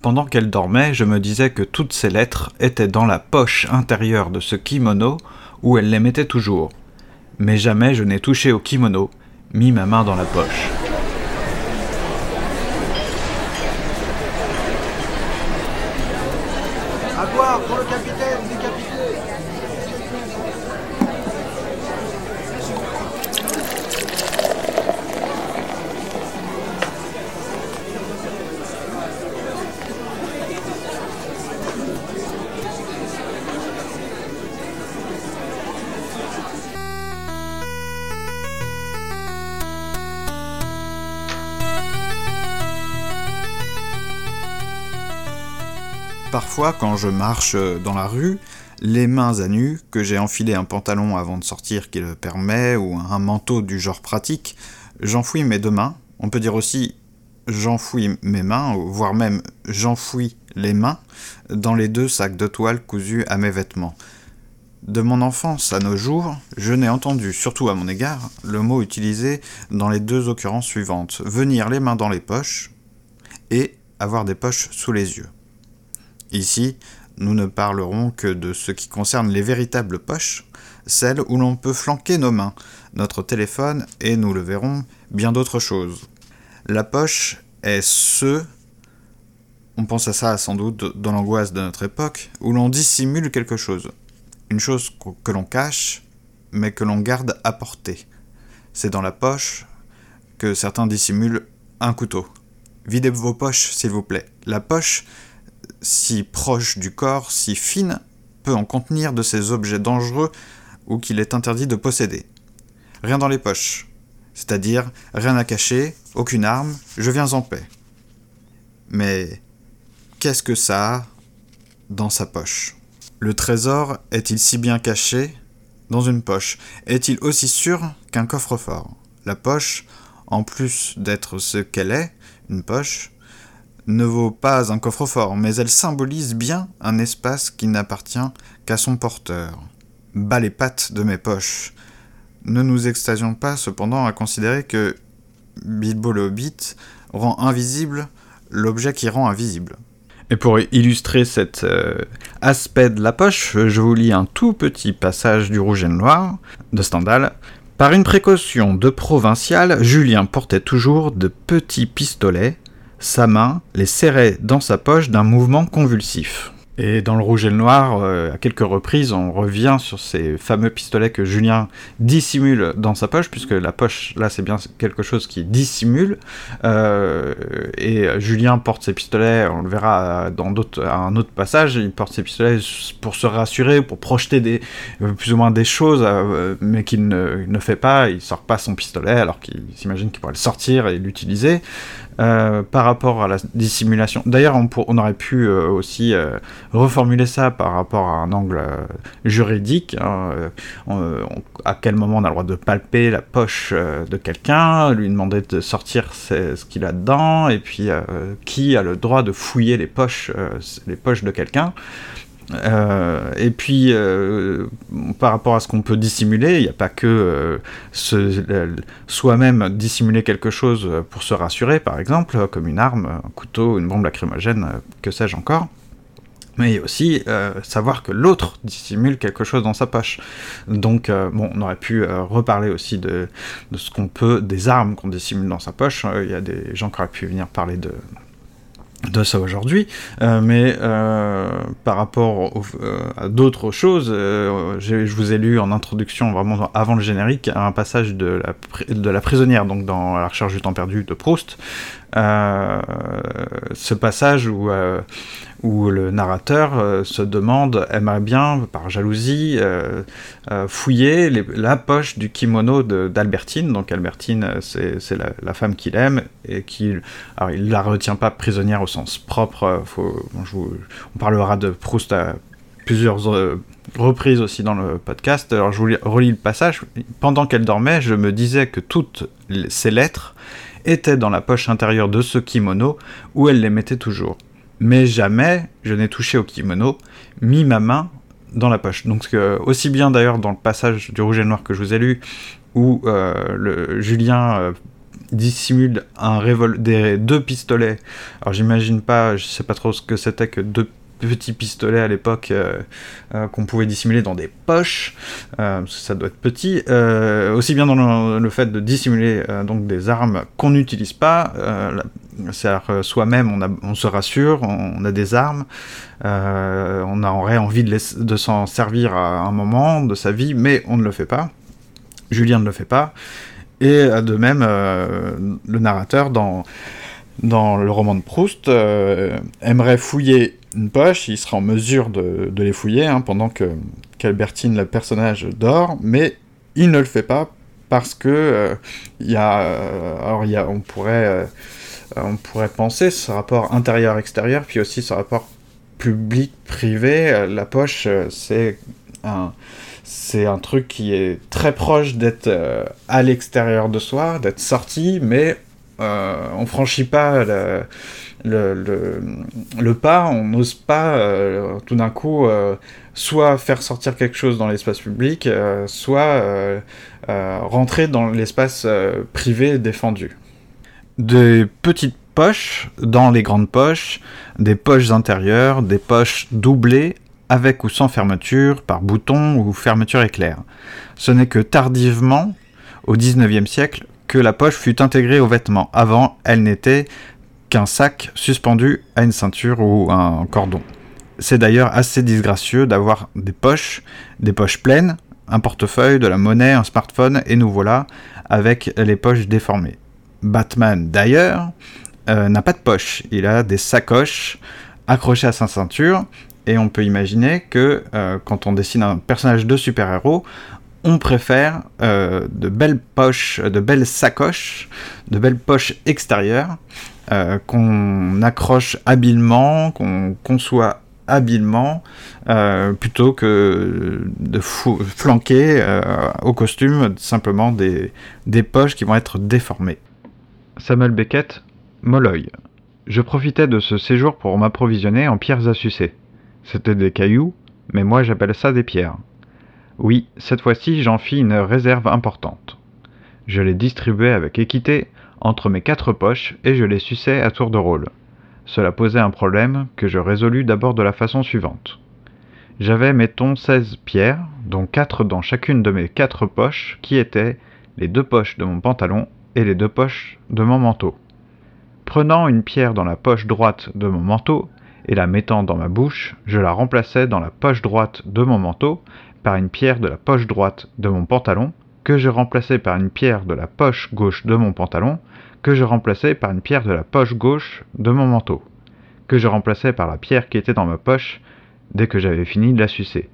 Pendant qu'elle dormait, je me disais que toutes ces lettres étaient dans la poche intérieure de ce kimono où elle les mettait toujours. Mais jamais je n'ai touché au kimono, mis ma main dans la poche. Parfois, quand je marche dans la rue, les mains à nu, que j'ai enfilé un pantalon avant de sortir qui le permet, ou un manteau du genre pratique, j'enfouis mes deux mains. On peut dire aussi j'enfouis mes mains, voire même j'enfouis les mains, dans les deux sacs de toile cousus à mes vêtements. De mon enfance à nos jours, je n'ai entendu, surtout à mon égard, le mot utilisé dans les deux occurrences suivantes venir les mains dans les poches et avoir des poches sous les yeux. Ici, nous ne parlerons que de ce qui concerne les véritables poches, celles où l'on peut flanquer nos mains, notre téléphone et, nous le verrons, bien d'autres choses. La poche est ce, on pense à ça sans doute dans l'angoisse de notre époque, où l'on dissimule quelque chose. Une chose que l'on cache, mais que l'on garde à portée. C'est dans la poche que certains dissimulent un couteau. Videz vos poches, s'il vous plaît. La poche, si proche du corps, si fine, peut en contenir de ces objets dangereux ou qu'il est interdit de posséder. Rien dans les poches, c'est-à-dire rien à cacher, aucune arme, je viens en paix. Mais qu'est-ce que ça a dans sa poche? Le trésor est-il si bien caché dans une poche? Est-il aussi sûr qu'un coffre-fort? La poche, en plus d'être ce qu'elle est, une poche, ne vaut pas un coffre-fort, mais elle symbolise bien un espace qui n'appartient qu'à son porteur. Bas les pattes de mes poches. Ne nous extasions pas cependant à considérer que Bilbo Hobbit rend invisible l'objet qui rend invisible. Et pour illustrer cet euh, aspect de la poche, je vous lis un tout petit passage du Rouge et Noir de Stendhal. Par une précaution de provincial, Julien portait toujours de petits pistolets sa main les serrait dans sa poche d'un mouvement convulsif. Et dans le rouge et le noir, euh, à quelques reprises, on revient sur ces fameux pistolets que Julien dissimule dans sa poche, puisque la poche, là, c'est bien quelque chose qui dissimule. Euh, et Julien porte ses pistolets, on le verra dans à un autre passage, il porte ses pistolets pour se rassurer, pour projeter euh, plus ou moins des choses, mais qu'il ne, ne, fait pas. Il sort pas son pistolet, alors qu'il s'imagine qu'il pourrait le sortir et l'utiliser. Euh, par rapport à la dissimulation. D'ailleurs, on, aurait pu euh, aussi euh, reformuler ça par rapport à un angle juridique. Hein, à quel moment on a le droit de palper la poche de quelqu'un, lui demander de sortir ce qu'il a dedans, et puis qui a le droit de fouiller les poches, les poches de quelqu'un. Euh, et puis, euh, par rapport à ce qu'on peut dissimuler, il n'y a pas que euh, soi-même dissimuler quelque chose pour se rassurer, par exemple, comme une arme, un couteau, une bombe lacrymogène, que sais-je encore. Mais aussi savoir que l'autre dissimule quelque chose dans sa poche. Donc, bon, on aurait pu reparler aussi de, de ce qu'on peut, des armes qu'on dissimule dans sa poche. Il y a des gens qui auraient pu venir parler de, de ça aujourd'hui, euh, mais euh, par rapport euh, à d'autres choses, je vous ai lu en introduction, vraiment avant le générique, un passage de la, de la prisonnière, donc dans La recherche du temps perdu de Proust, ce passage où où le narrateur euh, se demande, aimerait bien, par jalousie, euh, euh, fouiller la poche du kimono d'Albertine. Donc Albertine, c'est la, femme qu'il aime et qui, alors il la retient pas prisonnière au sens propre. On parlera de Proust à plusieurs reprises aussi dans le podcast. Alors je vous relis le passage. Pendant qu'elle dormait, je me disais que toutes ces lettres étaient dans la poche intérieure de ce kimono où elle les mettait toujours mais jamais je n'ai touché au kimono, mis ma main dans la poche. Donc aussi bien d'ailleurs dans le passage du rouge et noir que je vous ai lu, où euh, le, Julien euh, dissimule un des deux pistolets. Alors j'imagine pas, je sais pas trop ce que c'était que deux petits pistolets à l'époque euh, euh, qu'on pouvait dissimuler dans des poches, euh, ça doit être petit, aussi bien dans le, fait de dissimuler donc des armes qu'on n'utilise pas, c'est-à-dire soi-même on, se rassure, on, a des armes, on aurait envie de, de s'en servir à un moment de sa vie, mais on ne le fait pas. Julien ne le fait pas. Et de même, le narrateur dans dans le roman de Proust, aimerait fouiller une poche, il sera en mesure de, les fouiller hein, pendant que qu'Albertine, le personnage, dort, mais il ne le fait pas parce que euh, il y a, euh, alors y a, on pourrait, euh, on pourrait penser ce rapport intérieur-extérieur, puis aussi ce rapport public-privé. la poche, c'est un, c'est un truc qui est très proche d'être à l'extérieur de soi, d'être sorti, mais on franchit pas le, le, le, pas, on n'ose pas euh, tout d'un coup euh, soit faire sortir quelque chose dans l'espace public, euh, soit rentrer dans l'espace privé défendu. Des petites poches dans les grandes poches, des poches intérieures, des poches doublées avec ou sans fermeture, par bouton ou fermeture éclair. Ce n'est que tardivement, au XIXe siècle, que la poche fut intégrée aux vêtements. Avant, elle n'était qu'un sac suspendu à une ceinture ou un cordon. C'est d'ailleurs assez disgracieux d'avoir des poches, des poches pleines, un portefeuille, de la monnaie, un smartphone, et nous voilà avec les poches déformées. Batman, d'ailleurs, euh, n'a pas de poche, il a des sacoches accrochées à sa ceinture, et on peut imaginer que euh, quand on dessine un personnage de super-héros, on préfère euh, de belles poches, de belles sacoches, de belles poches extérieures, euh, qu'on accroche habilement, qu'on conçoit habilement, euh, plutôt que de flanquer euh, au costume simplement des, des poches qui vont être déformées. Samuel Beckett, Molloy. Je profitais de ce séjour pour m'approvisionner en pierres à sucer. C'était des cailloux, mais moi j'appelle ça des pierres. Oui, cette fois-ci j'en fis une réserve importante. Je les distribuais avec équité entre mes quatre poches et je les suçais à tour de rôle. Cela posait un problème que je résolus d'abord de la façon suivante. J'avais, mettons, 16 pierres, dont 4 dans chacune de mes quatre poches, qui étaient les deux poches de mon pantalon et les deux poches de mon manteau. Prenant une pierre dans la poche droite de mon manteau et la mettant dans ma bouche, je la remplaçais dans la poche droite de mon manteau par une pierre de la poche droite de mon pantalon que je remplaçais par une pierre de la poche gauche de mon pantalon, que je remplaçais par une pierre de la poche gauche de mon manteau, que je remplaçais par la pierre qui était dans ma poche dès que j'avais fini de la sucer.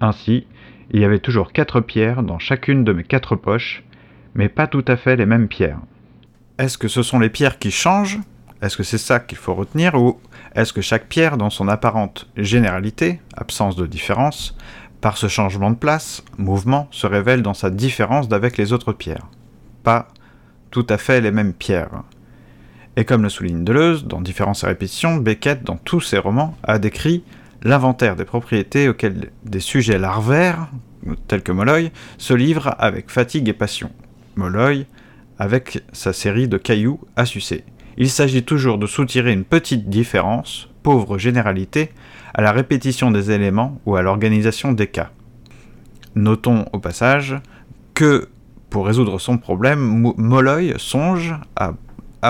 Ainsi, il y avait toujours quatre pierres dans chacune de mes quatre poches, mais pas tout à fait les mêmes pierres. Est-ce que ce sont les pierres qui changent? Est-ce que c'est ça qu'il faut retenir? Ou est-ce que chaque pierre, dans son apparente généralité, absence de différence, par ce changement de place, mouvement se révèle dans sa différence d'avec les autres pierres. Pas tout à fait les mêmes pierres. Et comme le souligne Deleuze, dans Différence et répétition, Beckett, dans tous ses romans, a décrit l'inventaire des propriétés auxquelles des sujets larvaires, tels que Molloy, se livrent avec fatigue et passion. Molloy, avec sa série de cailloux à sucer. Il s'agit toujours de soutirer une petite différence, pauvre généralité, à la répétition des éléments ou à l'organisation des cas. Notons au passage que pour résoudre son problème, Molloy songe à,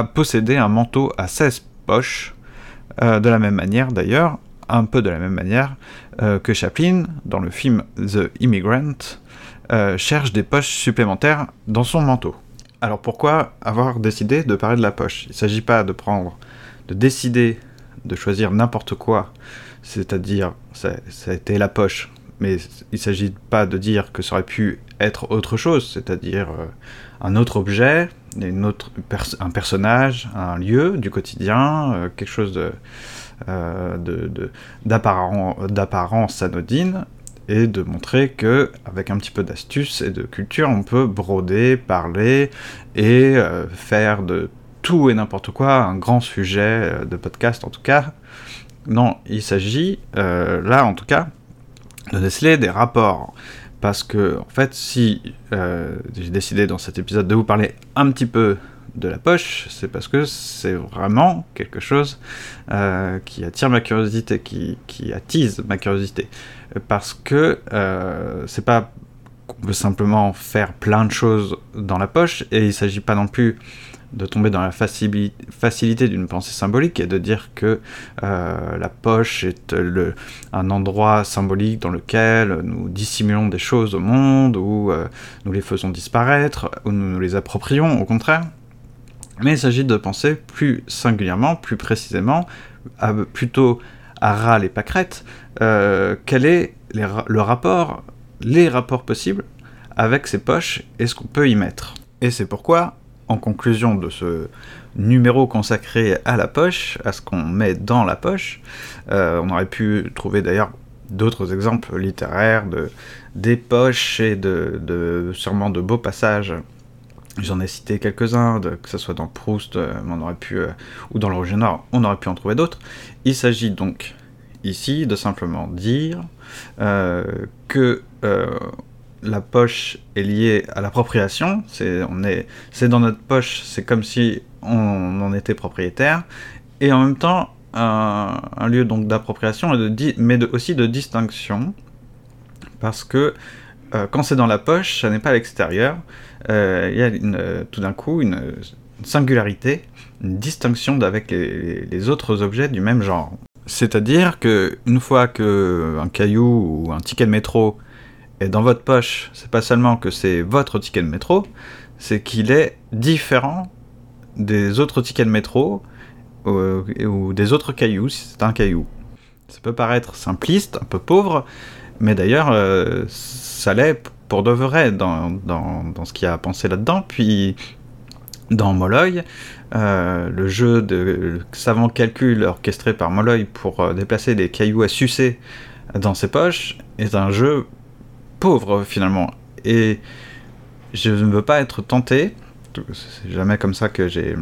posséder un manteau à 16 poches, euh, de la même manière d'ailleurs, un peu de la même manière euh, que Chaplin, dans le film The Immigrant, euh, cherche des poches supplémentaires dans son manteau. Alors pourquoi avoir décidé de parler de la poche? Il ne s'agit pas de prendre, de décider de choisir n'importe quoi c'est-à-dire ça, a été la poche, mais il ne s'agit pas de dire que ça aurait pu être autre chose, c'est-à-dire euh, un autre objet, une autre un personnage, un lieu du quotidien, euh, quelque chose de, euh, d'apparence anodine, et de montrer que avec un petit peu d'astuce et de culture, on peut broder, parler et faire de tout et n'importe quoi un grand sujet de podcast en tout cas non, il s'agit, euh, là en tout cas, de déceler des rapports. Parce que, en fait, si euh, j'ai décidé dans cet épisode de vous parler un petit peu de la poche, c'est parce que c'est vraiment quelque chose euh, qui attire ma curiosité, qui, qui, attise ma curiosité. Parce que c'est pas qu'on veut simplement faire plein de choses dans la poche, et il s'agit pas non plus de tomber dans la facilité d'une pensée symbolique et de dire que euh, la poche est le, un endroit symbolique dans lequel nous dissimulons des choses au monde, ou euh, nous les faisons disparaître, ou nous nous les approprions, au contraire. Mais il s'agit de penser plus singulièrement, plus précisément, plutôt à râle et pâquerette, euh, quel est le rapport, les rapports possibles avec ces poches et ce qu'on peut y mettre. Et c'est pourquoi en conclusion de ce numéro consacré à la poche, à ce qu'on met dans la poche. Euh, on aurait pu trouver d'ailleurs d'autres exemples littéraires de des poches et de, sûrement de beaux passages. J'en ai cité quelques-uns, que ce soit dans Proust, euh, on aurait pu, euh, ou dans le Roger Noir, on aurait pu en trouver d'autres. Il s'agit donc ici de simplement dire que la poche est liée à l'appropriation, c'est est dans notre poche, c'est comme si on en était propriétaire, et en même temps un, lieu donc d'appropriation mais aussi de distinction, parce que euh, quand c'est dans la poche, ça n'est pas à l'extérieur, euh, il y a tout d'un coup une, singularité, une distinction avec les, les, autres objets du même genre. C'est-à-dire que une fois que un caillou ou un ticket de métro dans votre poche, c'est pas seulement que c'est votre ticket de métro, c'est qu'il est différent des autres tickets de métro euh, ou des autres cailloux, si c'est un caillou. Ça peut paraître simpliste, un peu pauvre, mais d'ailleurs, euh, ça l'est pour de vrai dans, dans, ce qu'il y a à penser là-dedans. Puis, dans Molloy, euh, le jeu de savant calcul orchestré par Molloy pour déplacer des cailloux à sucer dans ses poches est un jeu pauvre finalement. Et je ne veux pas être tenté, c'est jamais comme ça que j'ai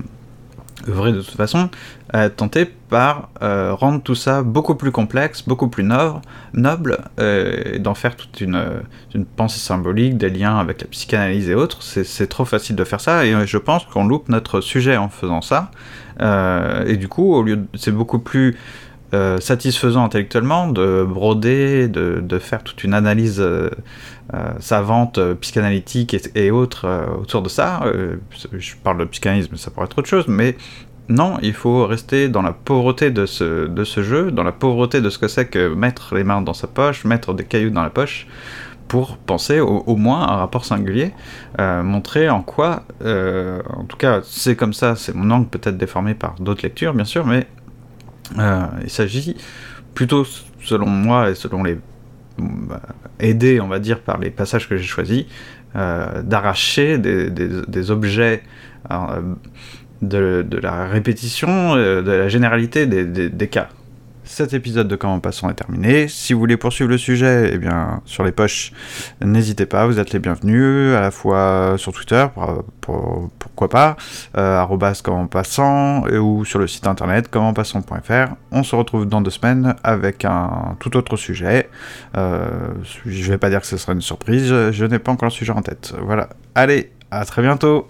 œuvré de toute façon, être tenté par euh, rendre tout ça beaucoup plus complexe, beaucoup plus noble, noble euh, d'en faire toute une, une, pensée symbolique, des liens avec la psychanalyse et autres. C'est trop facile de faire ça, et je pense qu'on loupe notre sujet en faisant ça. Euh, et du coup, au lieu, c'est beaucoup plus euh, satisfaisant intellectuellement de broder, de, de, faire toute une analyse euh, euh, savante, psychanalytique et, autres autour de ça. je parle de psychanalyse, mais ça pourrait être autre chose, mais non, il faut rester dans la pauvreté de ce, de ce jeu, dans la pauvreté de ce que c'est que mettre les mains dans sa poche, mettre des cailloux dans la poche, pour penser au, moins à un rapport singulier, montrer en quoi, en tout cas c'est comme ça, c'est mon angle peut-être déformé par d'autres lectures bien sûr, mais il s'agit plutôt, selon moi et selon les bah, aidés, on va dire, par les passages que j'ai choisis, euh, d'arracher des, objets euh, de, la répétition, de la généralité des, cas. Cet épisode de Comment Passons est terminé. Si vous voulez poursuivre le sujet, eh bien, sur les poches, n'hésitez pas, vous êtes les bienvenus, à la fois sur Twitter, pourquoi pas, euh, comment passant, ou sur le site internet commentpassant.fr. On se retrouve dans deux semaines avec un tout autre sujet. Euh, je vais pas dire que ce sera une surprise, je n'ai pas encore le sujet en tête. Voilà. Allez, à très bientôt